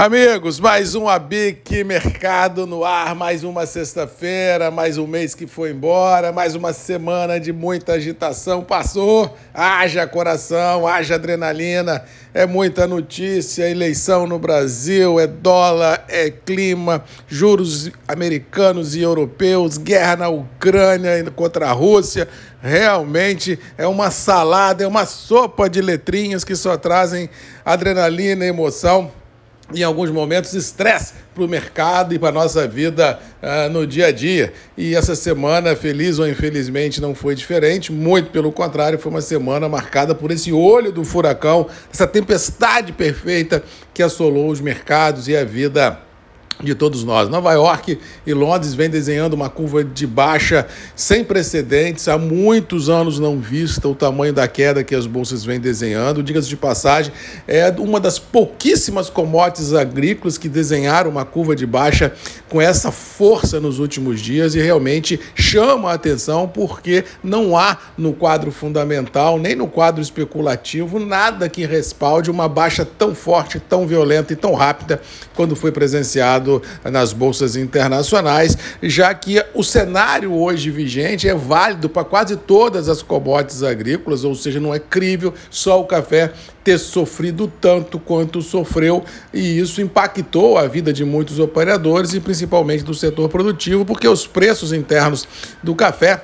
Amigos, mais um Abic Mercado no ar, mais uma sexta-feira, mais um mês que foi embora, mais uma semana de muita agitação passou. Haja coração, haja adrenalina, é muita notícia, eleição no Brasil, é dólar, é clima, juros americanos e europeus, guerra na Ucrânia contra a Rússia. Realmente é uma salada, é uma sopa de letrinhas que só trazem adrenalina e emoção em alguns momentos, estresse para o mercado e para a nossa vida uh, no dia a dia. E essa semana, feliz ou infelizmente, não foi diferente, muito pelo contrário, foi uma semana marcada por esse olho do furacão, essa tempestade perfeita que assolou os mercados e a vida de todos nós. Nova York e Londres vêm desenhando uma curva de baixa sem precedentes, há muitos anos não vista o tamanho da queda que as bolsas vêm desenhando. Diga-se de passagem, é uma das pouquíssimas commodities agrícolas que desenharam uma curva de baixa com essa força nos últimos dias e realmente chama a atenção porque não há no quadro fundamental, nem no quadro especulativo, nada que respalde uma baixa tão forte, tão violenta e tão rápida quando foi presenciado mercado nas bolsas internacionais, já que o cenário hoje vigente é válido para quase todas as commodities agrícolas, ou seja, não é crível só o café ter sofrido tanto quanto sofreu, e isso impactou a vida de muitos operadores e principalmente do setor produtivo, porque os preços internos do café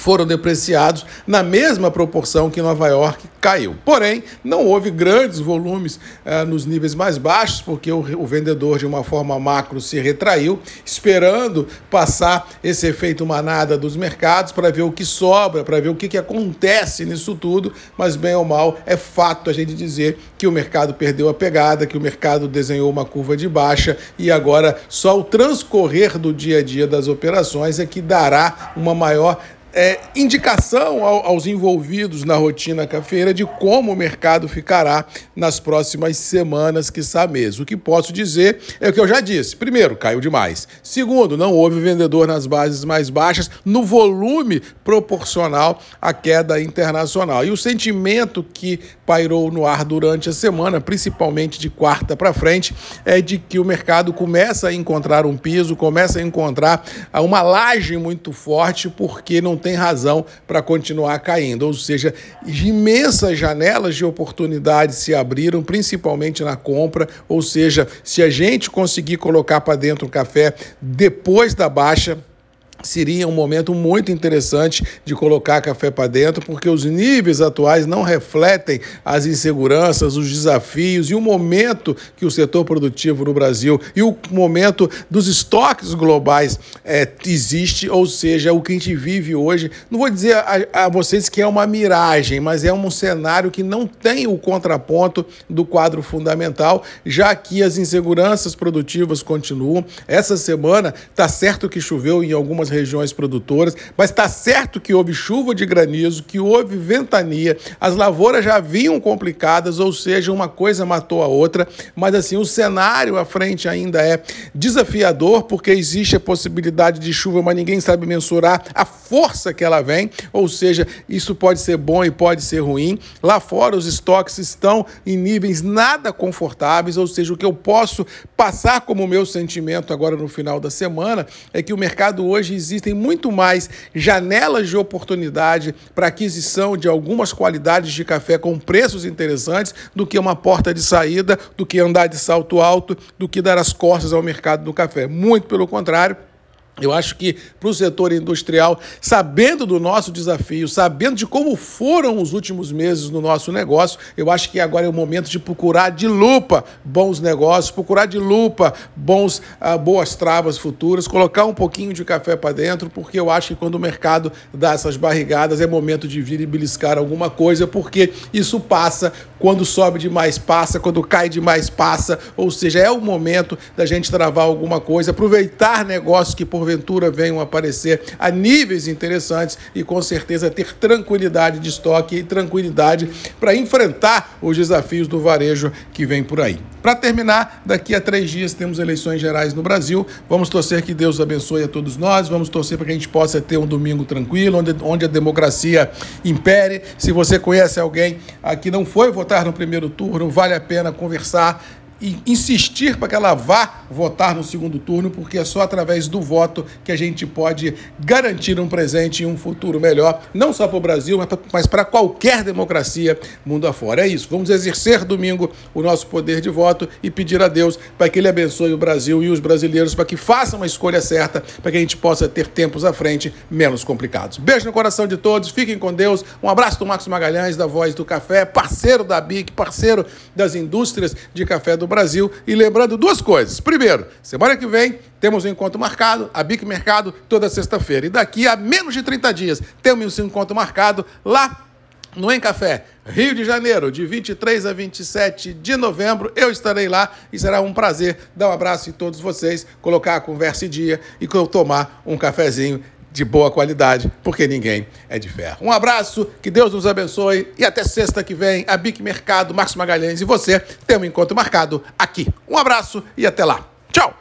foram depreciados na mesma proporção que Nova York caiu. Porém, não houve grandes volumes eh, nos níveis mais baixos, porque o, o, vendedor, de uma forma macro, se retraiu, esperando passar esse efeito manada dos mercados para ver o que sobra, para ver o que, que acontece nisso tudo. Mas, bem ou mal, é fato a gente dizer que o mercado perdeu a pegada, que o mercado desenhou uma curva de baixa e agora só o transcorrer do dia a dia das operações é que dará uma maior é, indicação ao, aos envolvidos na rotina cafeira de como o mercado ficará nas próximas semanas, que mês. O que posso dizer é o que eu já disse. Primeiro, caiu demais. Segundo, não houve vendedor nas bases mais baixas no volume proporcional à queda internacional. E o sentimento que pairou no ar durante a semana, principalmente de quarta para frente, é de que o mercado começa a encontrar um piso, começa a encontrar uma laje muito forte, porque não tem razão para continuar caindo. Ou seja, imensas janelas de oportunidade se abriram, principalmente na compra. Ou seja, se a gente conseguir colocar para dentro o café depois da baixa, seria um momento muito interessante de colocar café para dentro, porque os níveis atuais não refletem as inseguranças, os desafios e o momento que o setor produtivo no Brasil e o momento dos estoques globais é, existe, ou seja, o que a gente vive hoje. Não vou dizer a, a vocês que é uma miragem, mas é um cenário que não tem o contraponto do quadro fundamental, já que as inseguranças produtivas continuam. Essa semana está certo que choveu em algumas regiões produtoras, mas está certo que houve chuva de granizo, que houve ventania, as lavouras já vinham complicadas, ou seja, uma coisa matou a outra, mas assim, o cenário à frente ainda é desafiador, porque existe a possibilidade de chuva, mas ninguém sabe mensurar a força que ela vem, ou seja, isso pode ser bom e pode ser ruim. Lá fora, os estoques estão em níveis nada confortáveis, ou seja, o que eu posso passar como meu sentimento agora no final da semana é que o mercado hoje existem muito mais janelas de oportunidade para aquisição de algumas qualidades de café com preços interessantes do que uma porta de saída, do que andar de salto alto, do que dar as costas ao mercado do café. Muito pelo contrário. Eu acho que para o setor industrial, sabendo do nosso desafio, sabendo de como foram os últimos meses no nosso negócio, eu acho que agora é o momento de procurar de lupa bons negócios, procurar de lupa bons, uh, boas travas futuras, colocar um pouquinho de café para dentro, porque eu acho que quando o mercado dá essas barrigadas é momento de vir e beliscar alguma coisa, porque isso passa, quando sobe demais passa, quando cai demais passa, ou seja, é o momento da gente travar alguma coisa, aproveitar negócios que por porventura venham aparecer a níveis interessantes e com certeza ter tranquilidade de estoque e tranquilidade para enfrentar os desafios do varejo que vem por aí. Para terminar, daqui a três dias temos eleições gerais no Brasil. Vamos torcer que Deus abençoe a todos nós. Vamos torcer para que a gente possa ter um domingo tranquilo, onde, onde a democracia impere. Se você conhece alguém que não foi votar no primeiro turno, vale a pena conversar insistir para que ela vá votar no segundo turno, porque é só através do voto que a gente pode garantir um presente e um futuro melhor, não só para o Brasil, mas para qualquer democracia mundo afora. É isso. Vamos exercer domingo o nosso poder de voto e pedir a Deus para que Ele abençoe o Brasil e os brasileiros para que façam a escolha certa, para que a gente possa ter tempos à frente menos complicados. Beijo no coração de todos, fiquem com Deus. Um abraço do Marcos Magalhães, da Voz do Café, parceiro da BIC, parceiro das indústrias de café do Brasil. E lembrando duas coisas. Primeiro, semana que vem temos um encontro marcado, a BIC Mercado, toda sexta-feira. E daqui a menos de 30 dias temos um encontro marcado lá no Em Café, Rio de Janeiro, de 23 a 27 de novembro. Eu estarei lá e será um prazer dar um abraço em todos vocês, colocar a conversa em dia e tomar um cafezinho de boa qualidade, porque ninguém é de ferro. Um abraço, que Deus nos abençoe e até sexta que vem, a Bic Mercado, Marcos Magalhães e você tem um encontro marcado aqui. Um abraço e até lá. Tchau!